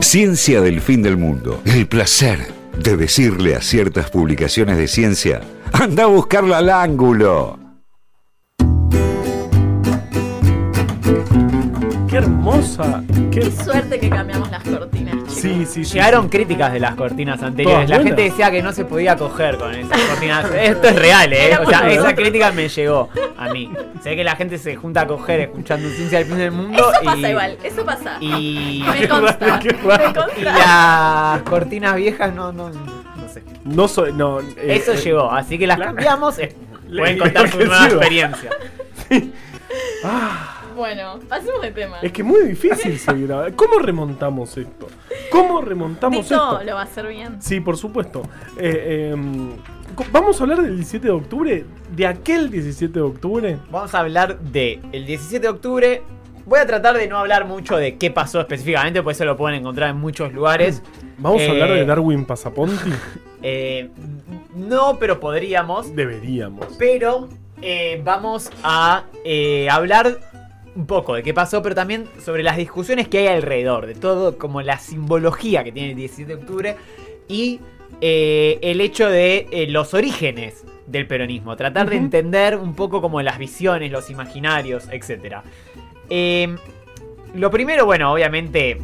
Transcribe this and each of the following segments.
Ciencia del fin del mundo. El placer de decirle a ciertas publicaciones de ciencia, anda a buscarla al ángulo. Qué hermosa. Qué... Qué suerte que cambiamos las cortinas, chicos. Sí, sí, sí. Llegaron críticas de las cortinas anteriores. Todas La buenas. gente decía que no se podía coger con esas cortinas. Esto es real, ¿eh? Era O sea, esa crítica me llegó a mí. Sé que la gente se junta a coger escuchando Ciencia del Fin del Mundo. Eso y, pasa igual, eso pasa. Y, Me consta. Qué raro. Me y consta. las cortinas viejas no, no, no sé. No soy. No, eh, Eso eh, llegó, así que las claro. cambiamos. eh, Pueden contar su nueva experiencia. Bueno, pasemos de tema. Es que es muy difícil seguir. a- ¿Cómo remontamos esto? ¿Cómo remontamos Tito esto? lo va a hacer bien. Sí, por supuesto. Eh, em, Vamos a hablar del 17 de octubre. De aquel 17 de octubre. Vamos a hablar de el 17 de octubre. Voy a tratar de no hablar mucho de qué pasó específicamente, pues eso lo pueden encontrar en muchos lugares. Vamos Eh, a hablar de Darwin Pasaponti. Eh, no, pero podríamos. Deberíamos. Pero eh, vamos a eh, hablar un poco de qué pasó, pero también sobre las discusiones que hay alrededor, de todo como la simbología que tiene el 17 de octubre y eh, el hecho de eh, los orígenes del peronismo, tratar de entender un poco como las visiones, los imaginarios, etc. Eh, lo primero, bueno, obviamente,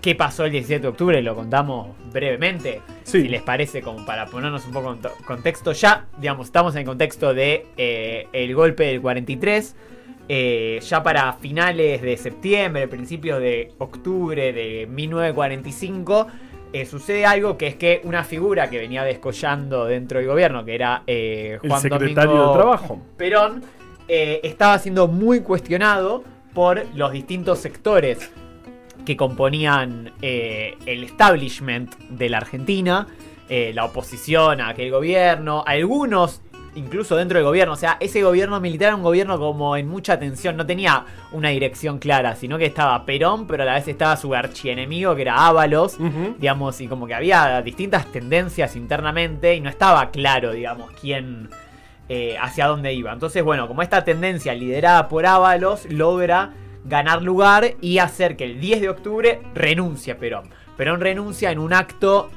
qué pasó el 17 de octubre, lo contamos brevemente Sí. si les parece, como para ponernos un poco en to- contexto ya, digamos, estamos en el contexto de eh, el golpe del 43, eh, ya para finales de septiembre, principios de octubre de 1945, eh, sucede algo que es que una figura que venía descollando dentro del gobierno, que era eh, El Juan secretario Domingo de Trabajo. Perón, eh, estaba siendo muy cuestionado por los distintos sectores que componían eh, el establishment de la Argentina, eh, la oposición a aquel gobierno, algunos incluso dentro del gobierno, o sea, ese gobierno militar era un gobierno como en mucha tensión, no tenía una dirección clara, sino que estaba Perón, pero a la vez estaba su archienemigo que era Ábalos, digamos, y como que había distintas tendencias internamente y no estaba claro, digamos, quién, eh, hacia dónde iba. Entonces, bueno, como esta tendencia liderada por Ábalos logra ganar lugar y hacer que el 10 de octubre renuncie Perón. Perón renuncia en un acto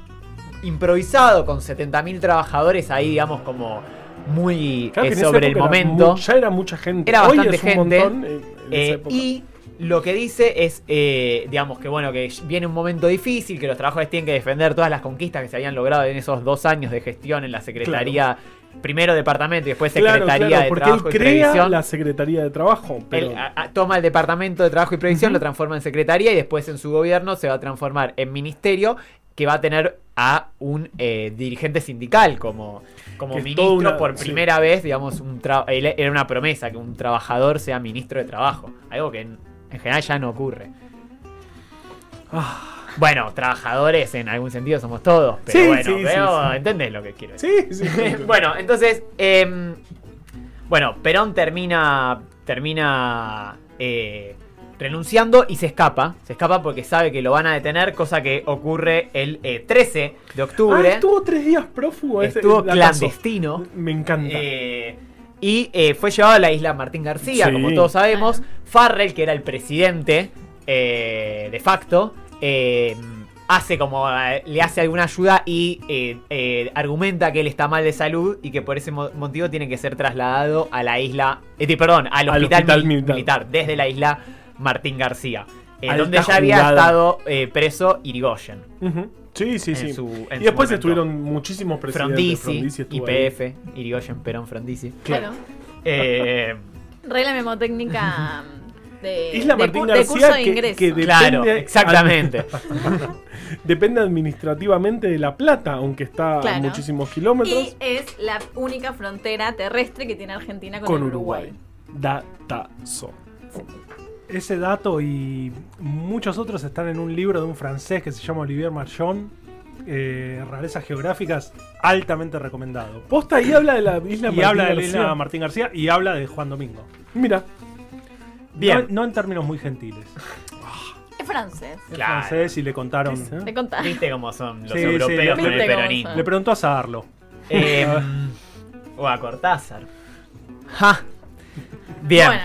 improvisado con 70.000 trabajadores ahí, digamos, como muy Claro eh, sobre el era momento. ya era mucha gente. Era Hoy bastante es un gente. montón, eh, en esa Eh, época. y lo que dice es, eh, digamos, que bueno, que viene un momento difícil, que los trabajadores tienen que defender todas las conquistas que se habían logrado en esos dos años de gestión en la Secretaría, primero Departamento y después Claro, Secretaría claro, de porque Trabajo él y crea Previsión. la Secretaría de Trabajo. Pero Él a- a- toma el Departamento de Trabajo y Previsión, lo transforma en Secretaría y después en su gobierno se va a transformar en Ministerio que va a tener a un eh, dirigente sindical como, como Que ministro una- por sí. primera vez, digamos, un era una promesa que un trabajador sea ministro de Trabajo, algo que en, en general ya no ocurre. Ah, Bueno, trabajadores en algún sentido somos todos, pero Sí, bueno, sí. entendés lo que quiero decir. sí, sí. bueno, entonces, em, bueno, Perón termina, termina eh, renunciando y se escapa. Se escapa porque sabe que lo van a detener, cosa que ocurre el eh, 13 de Ah, octubre. estuvo tres días prófugo. Estuvo clandestino. Me encanta. Eh, y eh, fue llevado a la isla Martín García, Sí. como todos sabemos. Farrell, que era el presidente eh, de facto, eh, hace como eh, le hace alguna ayuda y eh, eh, argumenta que él está mal de salud y que por ese mo- motivo tiene que ser trasladado a la isla, eh, perdón, al Al hospital, hospital mil- militar. militar. desde la isla Martín García, eh, donde ya había jugada. estado eh, preso Irigoyen. Sí, sí, en sí. su- en y después momento. estuvieron muchísimos presidentes. Frondizi. IPF, Irigoyen, Perón, Frondizi. Claro. Eh, Regla memotécnica de, Isla Martín de García curso de que- ingreso. que claro, Depende- exactamente. Depende administrativamente de La Plata, aunque está a muchísimos kilómetros. y es la única frontera terrestre que tiene Argentina con, con el Uruguay. Uruguay. Datazo. Ese dato y muchos otros están en un libro de un francés que se llama Olivier Marchon. eh, rarezas geográficas, altamente recomendado. Posta ahí habla de la isla Y Martín habla de la García. isla Martín García y habla de Juan Domingo. Mira, Bien. No, no en términos muy gentiles. Es francés. Es Claro. francés y le contaron. ¿Viste? Te contás. Viste cómo son los Sí, sí, europeos con el Viste cómo peronismo. son. Le preguntó a Saarlo. Eh, o a Cortázar. Ja. Bien. Bueno,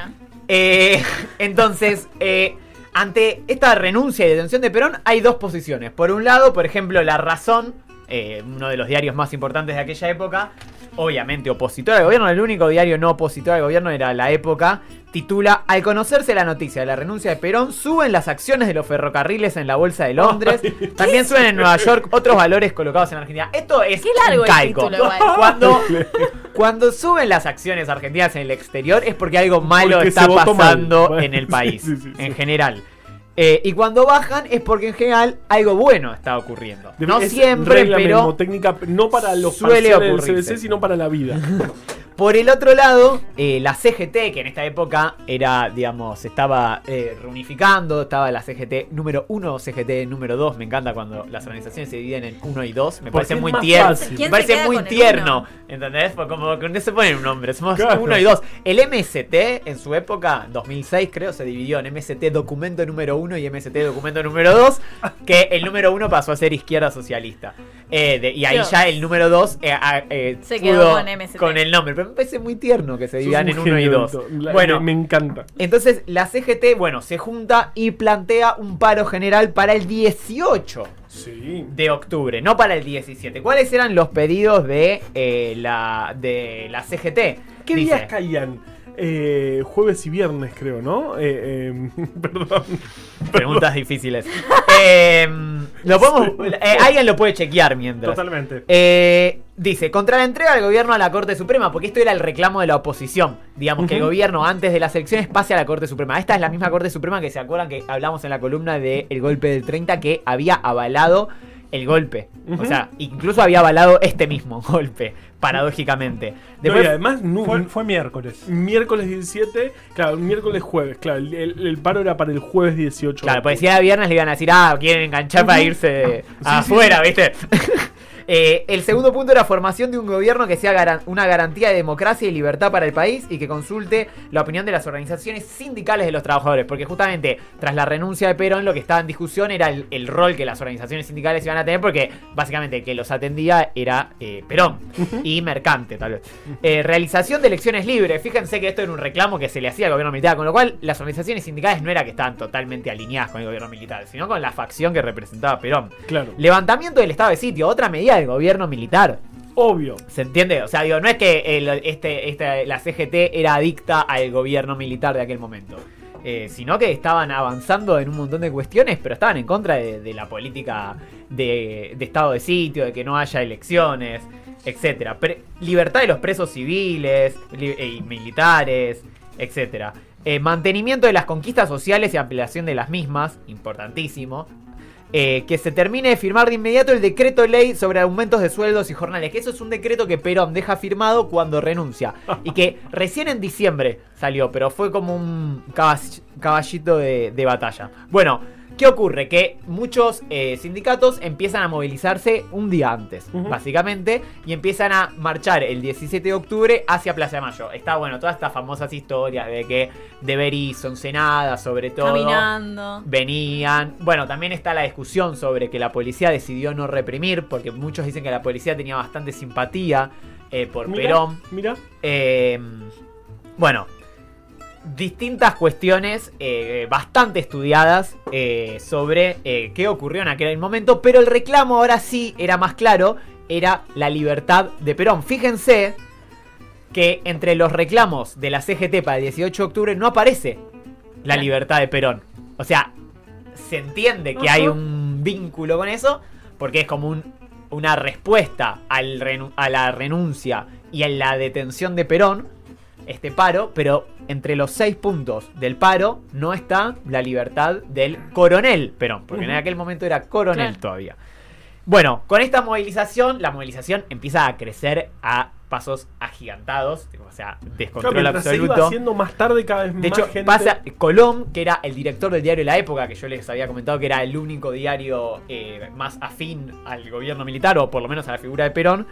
Eh, entonces, eh, ante esta renuncia y detención de Perón hay dos posiciones. Por un lado, por ejemplo, La Razón, eh, uno de los diarios más importantes de aquella época, obviamente opositor al gobierno, el único diario no opositor al gobierno era La Época, titula Al conocerse la noticia de la renuncia de Perón, suben las acciones de los ferrocarriles en la Bolsa de Londres, también suben en Nueva York otros valores colocados en Argentina. Esto es Qué largo un el calco. título igual. Cuando, cuando suben las acciones argentinas en el exterior es porque algo malo Porque está mal. pasando en el país, sí, sí, sí. en general. Eh, y cuando bajan es porque en general algo bueno está ocurriendo. No Es siempre, regla pero mnemotécnica, no para los suele del. CBC, sino para la vida. Por el otro lado, eh, la CGT, que en esta época era, digamos, se estaba eh, reunificando, estaba la CGT número 1, CGT número 2, me encanta cuando las organizaciones se dividen en 1 y 2, me parece muy tierno, me ¿Quién se parece muy tierno? ¿entendés? Porque como que no se pone un nombre, somos Claro. 1 y 2. El MST en su época, 2006 creo, se dividió en MST documento número 1 y MST documento número 2, que el número 1 pasó a ser izquierda socialista. Eh, de- y ahí Dios. ya el número 2 eh, ah, eh, Se quedó con MST. con el nombre, pero me parece muy tierno que se dividan en 1 y genio, 2. Beto. La- Bueno, me, me encanta. entonces la CGT, bueno, se junta y plantea un paro general para el 18 Sí. de octubre, no para el 17. ¿Cuáles eran los pedidos de, eh, la, de la CGT? ¿Qué Dice, días caían? Eh, jueves y viernes, creo, ¿no? Eh, eh, perdón. Preguntas difíciles. Eh, lo podemos, eh, alguien lo puede chequear mientras. Totalmente. Dice, contra la entrega del gobierno a la Corte Suprema, porque esto era el reclamo de la oposición. Digamos que el gobierno antes de las elecciones pase a la Corte Suprema. Esta es la misma Corte Suprema que se acuerdan que hablamos en la columna del golpe del 30 que había avalado el golpe. O sea, incluso había avalado este mismo golpe, paradójicamente. No, Después, y además, nu- Fue, fue miércoles. miércoles 17, claro, miércoles jueves, claro, el, el- el paro era para el jueves 18. Claro, pues si era viernes le iban a decir, ah, quieren enganchar para irse afuera, ¿viste? Eh, el segundo punto era formación de un gobierno que sea garan- una garantía de democracia y libertad para el país y que consulte la opinión de las organizaciones sindicales de los trabajadores. Porque justamente tras la renuncia de Perón lo que estaba en discusión era el, el rol que las organizaciones sindicales iban a tener porque básicamente el que los atendía era eh, Perón y Mercante tal vez. Eh, realización de elecciones libres. Fíjense que esto era un reclamo que se le hacía al gobierno militar, con lo cual las organizaciones sindicales no era que estaban totalmente alineadas con el gobierno militar, sino con la facción que representaba Perón. Claro, Levantamiento del estado de sitio, otra medida del gobierno militar. obvio. ¿Se entiende? O sea, digo, no es que el- este, este- la CGT era adicta al gobierno militar de aquel momento. eh, sino que estaban avanzando en un montón de cuestiones, pero estaban en contra de, de la política de, de estado de sitio, de que no haya elecciones, etcétera. Pre- libertad de los presos civiles li- y militares, etcétera. Eh, mantenimiento de las conquistas sociales y ampliación de las mismas, importantísimo. Eh, que se termine de firmar de inmediato el decreto ley sobre aumentos de sueldos y jornales. Que eso es un decreto que Perón deja firmado cuando renuncia. Y que recién en diciembre salió, pero fue como un caballito de, de batalla. Bueno, ¿qué ocurre? Que muchos eh, sindicatos empiezan a movilizarse un día antes, básicamente, y empiezan a marchar el 17 de octubre hacia Plaza de Mayo. Está bueno, todas estas famosas historias de que de Berizzo, Ensenada, sobre todo Caminando. venían. Bueno, también está la discusión sobre que la policía decidió no reprimir, porque muchos dicen que la policía tenía bastante simpatía eh, por Perón. Mira, Eh, bueno, distintas cuestiones eh, bastante estudiadas eh, sobre eh, qué ocurrió en aquel momento, pero el reclamo ahora sí era más claro, era la libertad de Perón. Fíjense que entre los reclamos de la CGT para el 18 de octubre no aparece la libertad de Perón. O sea, se entiende que hay un vínculo con eso, porque es como un- una respuesta al a la renuncia y a la detención de Perón, este paro, pero entre los seis puntos del paro no está la libertad del coronel Perón, porque en aquel momento era coronel Claro. todavía. Bueno, con esta movilización, la movilización empieza a crecer a pasos agigantados, o sea, claro, descontrol mientras se iba absoluto. haciendo más tarde cada vez De más hecho, gente. pasa Colom, que era el director del diario La Época, que yo les había comentado que era el único diario eh, más afín al gobierno militar, o por lo menos a la figura de Perón.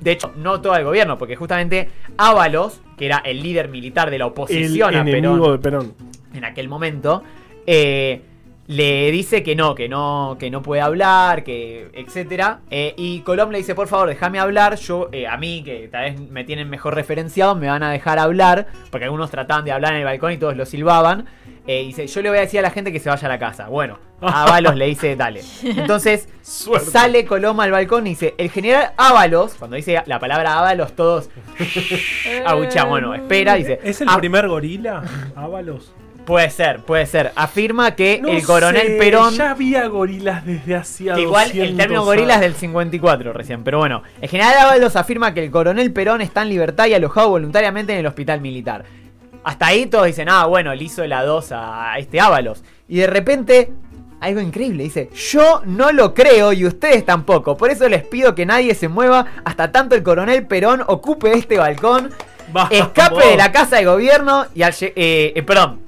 De hecho, no todo el gobierno, porque justamente Ábalos, que era el líder militar de la el oposición a enemigo Perón de Perón. en aquel momento, eh, le dice que no, que no, que no puede hablar, que etcétera. Eh, y Colom le dice, por favor, déjame hablar. Yo, eh, a mí, que tal vez me tienen mejor referenciado, me van a dejar hablar. Porque algunos trataban de hablar en el balcón y todos lo silbaban. Eh, dice, yo le voy a decir a la gente que se vaya a la casa. Bueno, Ábalos le dice, dale. Entonces Suerte. sale Coloma al balcón y dice, el general Ábalos, cuando dice la palabra Ábalos, todos abuchean. Bueno, espera, dice. ¿Es el "Ah, primer gorila? Ábalos. Puede ser, puede ser. Afirma que No el coronel sé, Perón... Ya había gorilas desde hacía igual el 200 término gorila es años. del 54 recién, pero bueno. El general Ábalos afirma que el coronel Perón está en libertad y alojado voluntariamente en el hospital militar. Hasta ahí todos dicen, ah, bueno, le hizo la 2 a este Ábalos. Y de repente, algo increíble, dice, yo no lo creo y ustedes tampoco. Por eso les pido que nadie se mueva hasta tanto el coronel Perón ocupe este balcón, Vamos. escape de la casa de gobierno y al... eh, eh, perdón,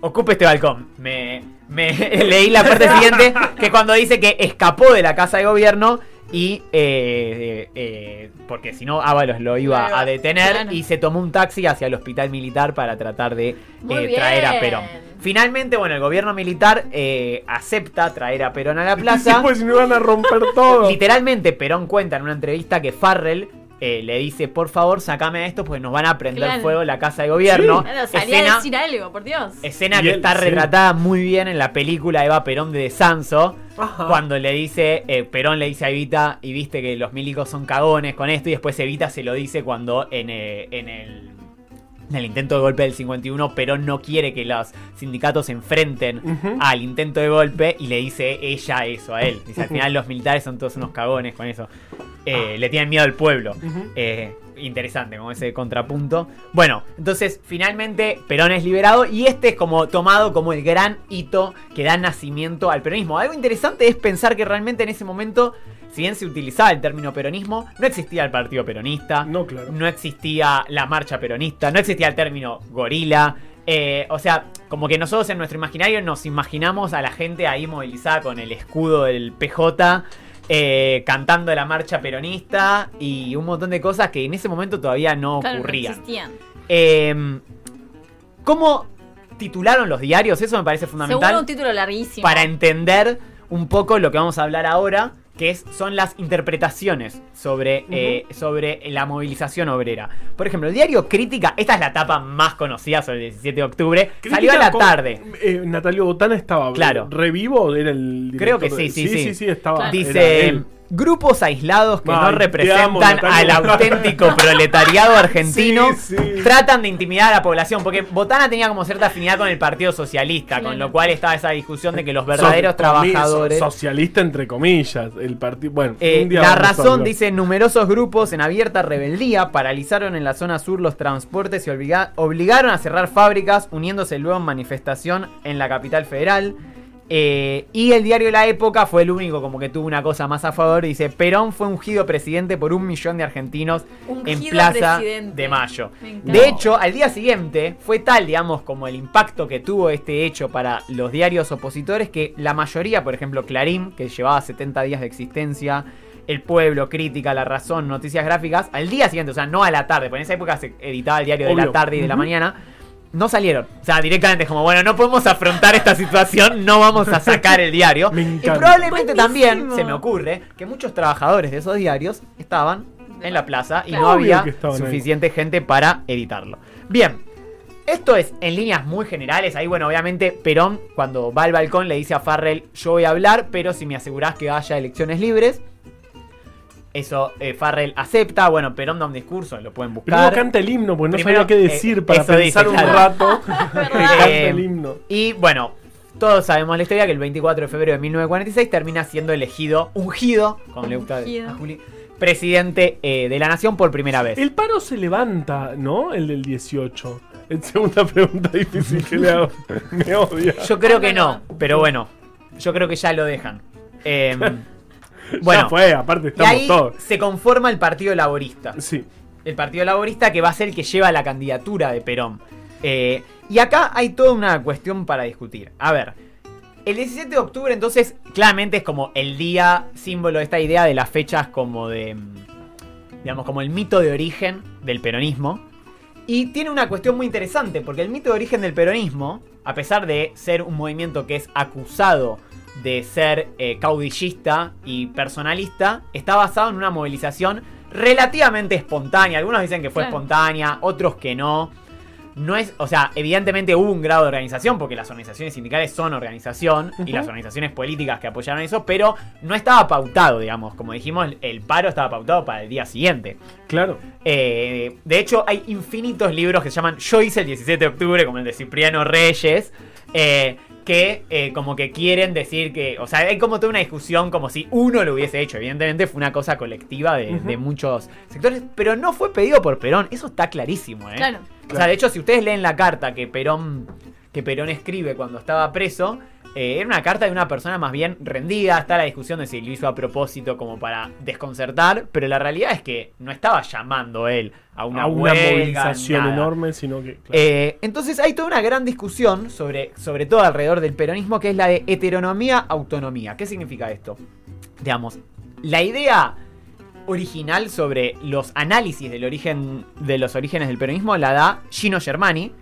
ocupe este balcón. Me, me leí la parte siguiente que cuando dice que escapó de la casa de gobierno y eh, eh, porque si no Ábalos lo iba Claro, a detener claro. y se tomó un taxi hacia el hospital militar para tratar de eh, traer a. Perón. Finalmente, bueno, el gobierno militar eh, acepta traer a Perón a la Sí, plaza. pues si no iban a romper todo. Literalmente, Perón cuenta en una entrevista que Farrell eh, le dice, por favor, sacame a esto porque nos van a prender Claro. fuego la casa de gobierno. Claro, salía a Escena- decir algo, por Dios. Escena Y que él, está sí. retratada muy bien en la película Eva Perón de Sanso. Ajá. Cuando le dice, eh, Perón le dice a Evita, y viste que los milicos son cagones con esto, y después Evita se lo dice cuando en, eh, en el, en el intento de golpe del 51, Perón no quiere que los sindicatos se enfrenten al intento de golpe, y le dice ella eso a él. Dice, al final los militares son todos unos cagones con eso. Eh, Le tienen miedo al pueblo. Eh, interesante, como ese contrapunto. Bueno, entonces finalmente Perón es liberado y este es como tomado como el gran hito que da nacimiento al peronismo. Algo interesante es pensar que realmente en ese momento, si bien se utilizaba el término peronismo, no existía el partido peronista, No, claro. no existía la marcha peronista, no existía el término gorila. eh, o sea, como que nosotros en nuestro imaginario nos imaginamos a la gente ahí movilizada con el escudo del PJ, eh, cantando la marcha peronista y un montón de cosas que en ese momento todavía no Claro, no ocurrían. existían. Eh, ¿Cómo titularon los diarios? Eso me parece fundamental Seguro un título larguísimo. para entender un poco lo que vamos a hablar ahora, que es, son las interpretaciones sobre, eh, sobre la movilización obrera. Por ejemplo, el diario Crítica, esta es la etapa más conocida sobre el 17 de octubre, salió a la con- tarde. eh, Natalio Botana estaba. Claro. ¿Revivo? Era el. Creo que de- sí, sí, sí. Sí, sí, estaba. Claro. era Dice, él. Grupos aislados que no amo, representan al auténtico proletariado argentino Sí, sí. tratan de intimidar a la población, porque Botana tenía como cierta afinidad con el Partido Socialista, con lo cual estaba esa discusión de que los verdaderos So- trabajadores... so- socialista, entre comillas. El partido. Bueno, Eh, un día la razón hablar. dice numerosos grupos en abierta rebeldía paralizaron en la zona sur los transportes y obliga- obligaron a cerrar fábricas, uniéndose luego en manifestación en la capital federal. Eh, y el diario La Época fue el único como que tuvo una cosa más a favor. Dice, Perón fue ungido presidente por un millón de argentinos en Ungido Plaza presidente. de Mayo. De hecho, al día siguiente fue tal, digamos, como el impacto que tuvo este hecho para los diarios opositores que la mayoría, por ejemplo, Clarín, que llevaba 70 días de existencia, El Pueblo, Crítica, La Razón, Noticias Gráficas, al día siguiente, o sea, no a la tarde, porque en esa época se editaba el diario de la tarde y de la mañana, no salieron. O sea, directamente es como, bueno, no podemos afrontar esta situación, no vamos a sacar el diario. Me y probablemente también, se me ocurre, que muchos trabajadores de esos diarios estaban en la plaza y no había ahí. suficiente gente para editarlo. Bien, esto es en líneas muy generales. Ahí, bueno, obviamente Perón, cuando va al balcón, le dice a Farrell: Yo voy a hablar, pero si me asegurás que haya elecciones libres. Eso eh, Farrell acepta. Bueno, Perón da un discurso, lo pueden Primero buscar. canta el himno, porque no Primero, sabía qué eh, decir para dice, pensar un claro. rato. canta el himno. Y bueno, todos sabemos la historia que el 24 de febrero de 1946 termina siendo elegido, ungido, como le gusta a Juli, presidente eh, de la nación por primera vez. El paro se levanta, ¿no? El del 18. Es segunda pregunta difícil que le hago. Me odia. Yo creo que no, pero bueno, yo creo que ya lo dejan. Eh, ya bueno, fue, aparte y estamos ahí todos. se conforma el Partido Laborista. Sí. El Partido Laborista que va a ser el que lleva la candidatura de Perón. Eh, y acá hay toda una cuestión para discutir. A ver, el 17 de octubre entonces claramente es como el día símbolo de esta idea de las fechas como de, mm, digamos, como el mito de origen del peronismo. Y tiene una cuestión muy interesante, porque el mito de origen del peronismo, a pesar de ser un movimiento que es acusado de ser eh, caudillista y personalista, está basado en una movilización relativamente espontánea. Algunos dicen que fue Claro. espontánea, otros que no. no es, o sea, evidentemente hubo un grado de organización, porque las organizaciones sindicales son organización y las organizaciones políticas que apoyaron eso, pero no estaba pautado, digamos. Como dijimos, el- el paro estaba pautado para el día siguiente. Claro. Eh, de hecho, hay infinitos libros que se llaman Yo hice el 17 de octubre, como el de Cipriano Reyes, eh, que eh, como que quieren decir que, o sea, hay como toda una discusión como si uno lo hubiese hecho. Evidentemente fue una cosa colectiva de, de muchos sectores, pero no fue pedido por Perón. Eso está clarísimo, ¿eh? Claro. O sea, de hecho, si ustedes leen la carta que Perón, que Perón escribe cuando estaba preso, eh, era una carta de una persona más bien rendida. Está la discusión de si lo hizo a propósito como para desconcertar, pero la realidad es que no estaba llamando él a una, a una huelga, movilización nada. enorme, sino que. claro. Eh, entonces hay toda una gran discusión sobre, sobre todo alrededor del peronismo, que es la de heteronomía-autonomía. ¿Qué significa esto? Digamos, la idea original sobre los análisis del origen, de los orígenes del peronismo la da Gino Germani,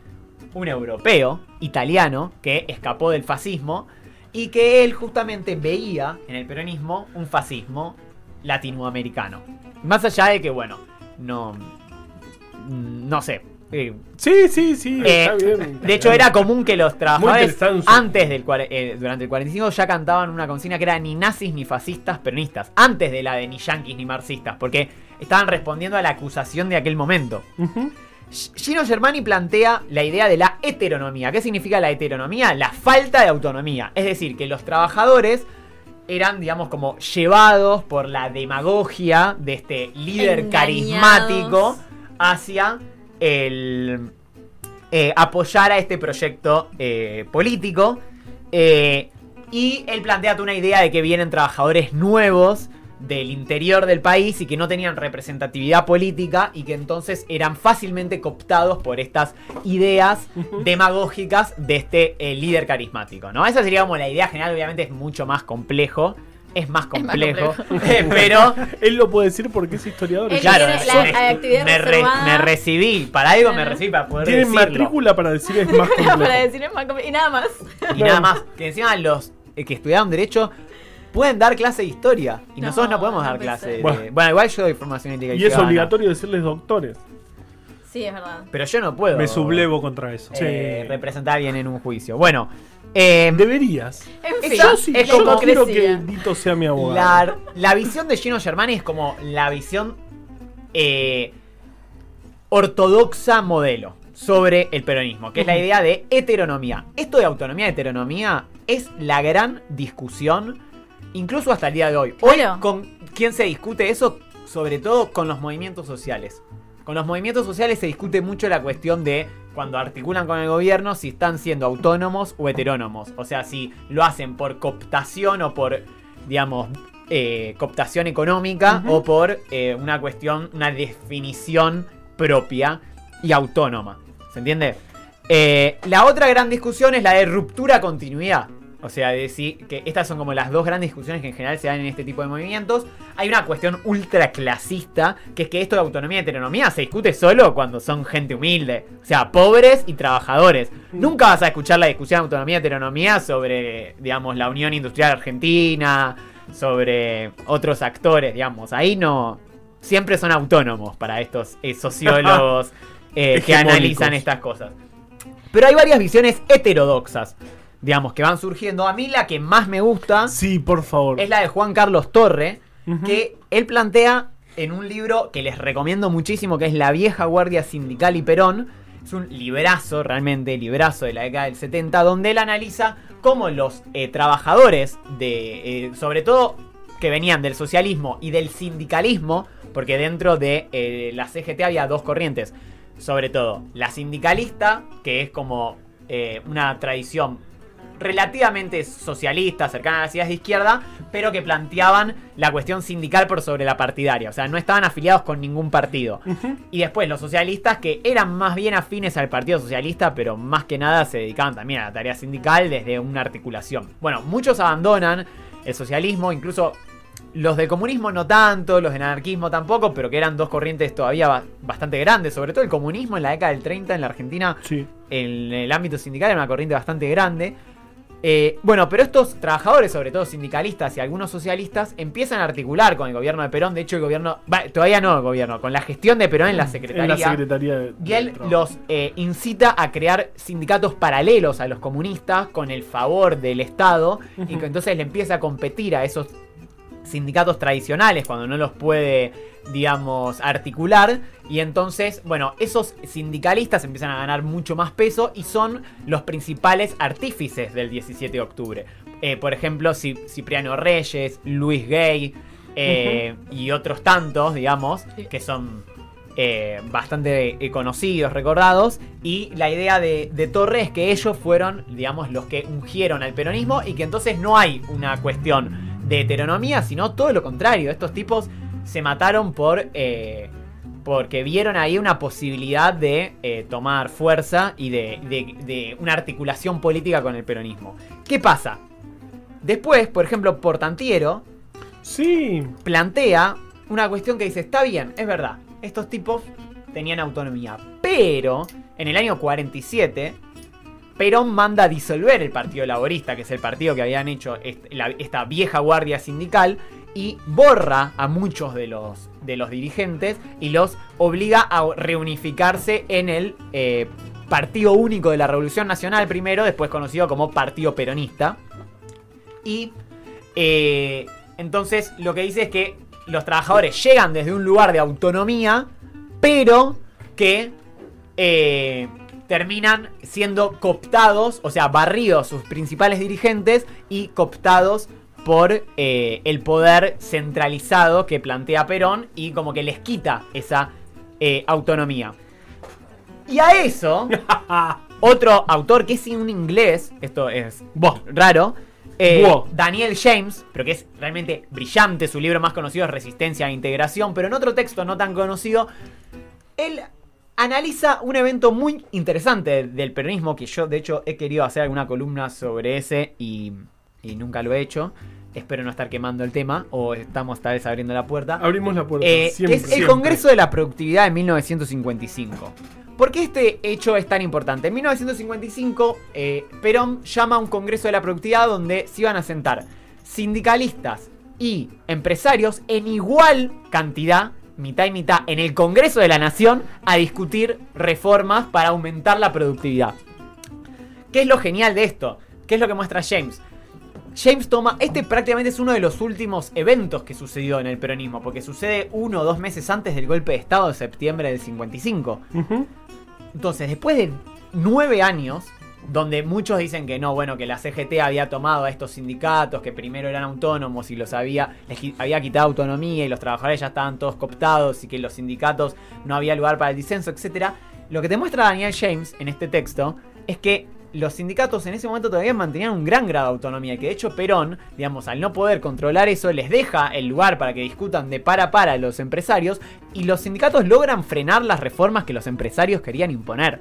un europeo, italiano, que escapó del fascismo y que él justamente veía en el peronismo un fascismo latinoamericano. Más allá de que, bueno, no... No sé. eh, sí, sí, sí. eh, está bien. de hecho, era común que los trabajadores antes del eh, durante el 45 ya cantaban una consigna que era ni nazis ni fascistas peronistas, antes de la de ni yanquis ni marxistas, porque estaban respondiendo a la acusación de aquel momento. Gino Germani plantea la idea de la heteronomía. ¿Qué significa la heteronomía? La falta de autonomía. Es decir, que los trabajadores eran, digamos, como llevados por la demagogia de este líder Engañados. carismático hacia el eh, apoyar a este proyecto eh, político. Eh, y él plantea una idea de que vienen trabajadores nuevos del interior del país y que no tenían representatividad política y que entonces eran fácilmente cooptados por estas ideas demagógicas de este eh, líder carismático, ¿no? Esa sería como la idea general, obviamente es mucho más complejo, es más Es más complejo, eh, pero Él lo puede decir porque es historiador. Él claro, tiene es- la- actividad me, re- me recibí, para algo me recibí para poder Tienen decirlo. matrícula para decir es más complejo. Para decir es más compli- Y nada más. Y nada más, que encima los eh, que estudiaron Derecho pueden dar clase de historia. Y No, nosotros no podemos no dar clase de. Bueno. Bueno, igual yo doy formación ética y, Y es ciudadana, obligatorio decirles doctores. Sí, es verdad. Pero yo no puedo. Me sublevo contra eso. eh, Sí. representar a alguien en un juicio. Bueno, eh, Deberías. En fin, sí, es yo como quiero que. Dito sea mi abogado. la, la visión de Gino Germani es como la visión eh, ortodoxa modelo sobre el peronismo, que es la idea de heteronomía. Esto de autonomía y heteronomía es la gran discusión, incluso hasta el día de hoy. Hoy, Claro. ¿con quién se discute eso? Sobre todo con los movimientos sociales. Con los movimientos sociales se discute mucho la cuestión de cuando articulan con el gobierno si están siendo autónomos o heterónomos. O sea, si lo hacen por cooptación o por, digamos, eh, cooptación económica o por eh, una cuestión, una definición propia y autónoma. ¿Se entiende? Eh, la otra gran discusión es la de ruptura-continuidad. O sea, de si, que estas son como las dos grandes discusiones que en general se dan en este tipo de movimientos. Hay una cuestión ultra clasista, que es que esto de autonomía y heteronomía se discute solo cuando son gente humilde. O sea, pobres y trabajadores. Nunca vas a escuchar la discusión de autonomía y heteronomía sobre, digamos, la Unión Industrial Argentina, sobre otros actores, digamos. Ahí no... Siempre son autónomos para estos eh, sociólogos eh, que analizan estas cosas. Pero hay varias visiones heterodoxas, digamos, que van surgiendo. A mí la que más me gusta Sí, por favor. es la de Juan Carlos Torre, que él plantea en un libro que les recomiendo muchísimo, que es La vieja guardia sindical y Perón. Es un librazo, realmente, librazo de la década del 70, donde él analiza cómo los eh, trabajadores, de, eh, sobre todo que venían del socialismo y del sindicalismo, porque dentro de eh, la CGT había dos corrientes, sobre todo la sindicalista, que es como una tradición relativamente socialista, cercana a las ideas de izquierda, pero que planteaban la cuestión sindical por sobre la partidaria. O sea, no estaban afiliados con ningún partido. Y después los socialistas que eran más bien afines al Partido Socialista, pero más que nada se dedicaban también a la tarea sindical desde una articulación. Bueno, muchos abandonan el socialismo, incluso los del comunismo no tanto, los del anarquismo tampoco, pero que eran dos corrientes todavía ba- bastante grandes, sobre todo el comunismo en la década del 30 en la Argentina Sí. en el ámbito sindical era una corriente bastante grande. Eh, bueno, pero estos trabajadores, sobre todo sindicalistas y algunos socialistas, empiezan a articular con el gobierno de Perón. De hecho, el gobierno, va, todavía no el gobierno, con la gestión de Perón en la Secretaría. En la Secretaría de, Y él los eh, incita a crear sindicatos paralelos a los comunistas con el favor del Estado y que entonces le empieza a competir a esos sindicatos tradicionales cuando no los puede, digamos, articular. Y entonces, bueno, esos sindicalistas empiezan a ganar mucho más peso y son los principales artífices del 17 de octubre. Eh, por ejemplo, Ci- Cipriano Reyes, Luis Gay eh, y otros tantos, digamos, que son eh, bastante conocidos, recordados. Y la idea de, de Torre es que ellos fueron, digamos, los que ungieron al peronismo y que entonces no hay una cuestión de heteronomía, sino todo lo contrario. Estos tipos se mataron por... eh, porque vieron ahí una posibilidad de eh, tomar fuerza y de, de- de una articulación política con el peronismo. ¿Qué pasa? Después, por ejemplo, Portantiero Sí, plantea una cuestión que dice, está bien, es verdad, estos tipos tenían autonomía, pero en el año 47 Perón manda a disolver el Partido Laborista, que es el partido que habían hecho esta vieja guardia sindical, y borra a muchos de los, de los dirigentes y los obliga a reunificarse en el eh, Partido Único de la Revolución Nacional primero, después conocido como Partido Peronista. Y eh, entonces lo que dice es que los trabajadores llegan desde un lugar de autonomía, pero que eh, terminan siendo cooptados, o sea, barridos sus principales dirigentes y cooptados por eh, el poder centralizado que plantea Perón y como que les quita esa eh, autonomía. Y a eso, otro autor que es un inglés, esto es raro, eh. Daniel James, pero que es realmente brillante, su libro más conocido es Resistencia e Integración, pero en otro texto no tan conocido, él analiza un evento muy interesante del peronismo, que yo de hecho he querido hacer alguna columna sobre ese y, y nunca lo he hecho. Espero no estar quemando el tema, o estamos tal vez abriendo la puerta. abrimos la puerta. Eh, siempre, es el. Congreso de la Productividad de 1955. ¿Por qué este hecho es tan importante? En 1955, eh, Perón llama a un Congreso de la Productividad donde se iban a sentar sindicalistas y empresarios en igual cantidad, mitad y mitad, en el Congreso de la Nación a discutir reformas para aumentar la productividad. ¿Qué es lo genial de esto? ¿Qué es lo que muestra James? James toma, este prácticamente es uno de los últimos eventos que sucedió en el peronismo, porque sucede uno o dos meses antes del golpe de Estado de septiembre del 55. Ujú. Entonces, después de nueve años, donde muchos dicen que no, bueno, que la CGT había tomado a estos sindicatos que primero eran autónomos y los había, les había quitado autonomía y los trabajadores ya estaban todos cooptados y que los sindicatos no había lugar para el disenso, etc. Lo que te muestra Daniel James en este texto es que los sindicatos en ese momento todavía mantenían un gran grado de autonomía que de hecho Perón, digamos, al no poder controlar eso, les deja el lugar para que discutan de para a para los empresarios y los sindicatos logran frenar las reformas que los empresarios querían imponer.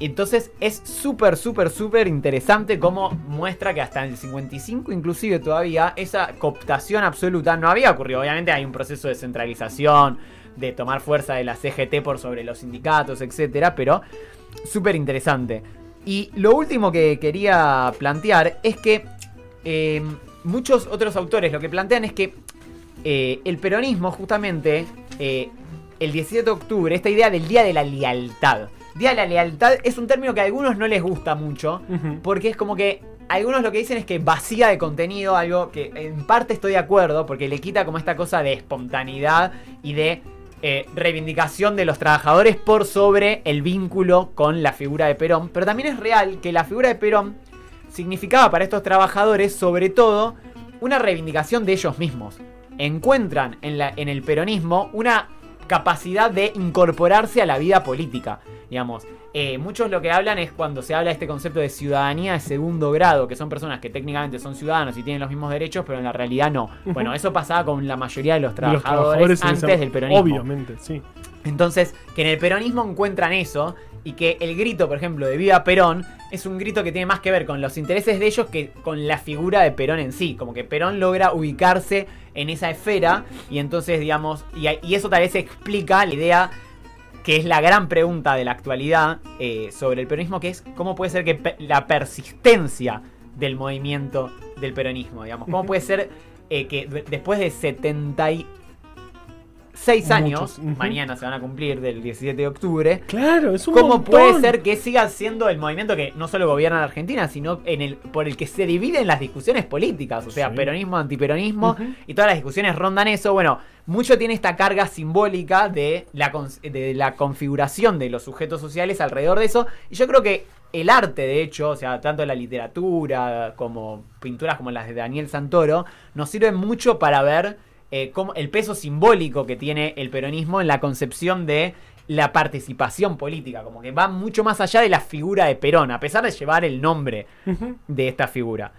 Entonces es súper, súper, súper interesante cómo muestra que hasta el 55 inclusive todavía esa cooptación absoluta no había ocurrido. Obviamente hay un proceso de centralización, de tomar fuerza de la CGT por sobre los sindicatos, etcétera, pero súper interesante. Y lo último que quería plantear es que eh, muchos otros autores lo que plantean es que eh, el peronismo justamente eh, el 17 de octubre, esta idea del Día de la Lealtad. Día de la Lealtad es un término que a algunos no les gusta mucho, porque es como que algunos lo que dicen es que vacía de contenido, algo que en parte estoy de acuerdo, porque le quita como esta cosa de espontaneidad y de eh, reivindicación de los trabajadores por sobre el vínculo con la figura de Perón. Pero también es real que la figura de Perón significaba para estos trabajadores sobre todo una reivindicación de ellos mismos. Encuentran en, la, en el peronismo una capacidad de incorporarse a la vida política. Digamos, Eh, muchos lo que hablan es cuando se habla de este concepto de ciudadanía de segundo grado, que son personas que técnicamente son ciudadanos y tienen los mismos derechos, pero en la realidad no. Bueno, eso pasaba con la mayoría de los trabajadores, antes del peronismo. Obviamente, sí. Entonces, que en el peronismo encuentran eso y que el grito, por ejemplo, de Viva Perón es un grito que tiene más que ver con los intereses de ellos que con la figura de Perón en sí. Como que Perón logra ubicarse en esa esfera y entonces, digamos, y, y eso tal vez explica la idea que es la gran pregunta de la actualidad eh, sobre el peronismo, que es cómo puede ser que la persistencia del movimiento del peronismo, digamos. ¿Cómo puede ser eh, que de- después 76 años, mañana se van a cumplir del 17 de octubre, Claro, es un ¿Cómo montón. puede ser que siga siendo el movimiento que no solo gobierna la Argentina, sino en el, por el que se dividen las discusiones políticas? O sea, Sí. peronismo, antiperonismo, y todas las discusiones rondan eso. Bueno, mucho tiene esta carga simbólica de la, de la configuración de los sujetos sociales alrededor de eso. Y yo creo que el arte, de hecho, o sea, tanto la literatura como pinturas como las de Daniel Santoro, nos sirven mucho para ver eh, cómo- el peso simbólico que tiene el peronismo en la concepción de la participación política, como que va mucho más allá de la figura de Perón, a pesar de llevar el nombre de esta figura.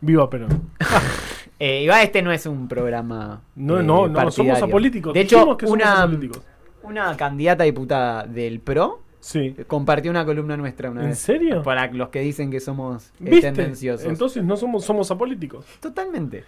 Viva Perón. Eh, Iván, este no es un programa. No, eh, no, no, somos apolíticos. De hecho, que una, apolíticos. una candidata a diputada del PRO Sí. compartió una columna nuestra una ¿En vez. serio? Para los que dicen que somos eh, ¿Viste? tendenciosos. Entonces no somos, somos apolíticos. Totalmente.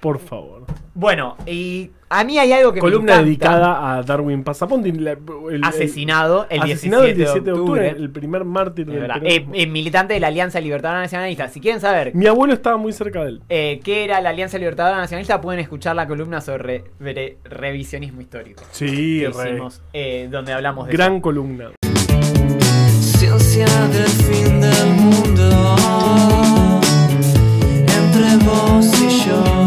Por favor. Bueno, y a mí hay algo que Columna me dedicada a Darwin Pasaponti. la- el- el- Asesinado el, asesinado 17, el 17 de octubre. el primer mártir De del. Eh, eh, militante de la Alianza Libertadora Nacionalista. Si quieren saber Mi abuelo estaba muy cerca de él. eh, qué era la Alianza Libertadora Nacionalista, pueden escuchar la columna sobre re- revisionismo histórico. Sí, que re. hicimos, eh, donde hablamos de Gran columna. Ciencia del fin del mundo. entre vos y yo.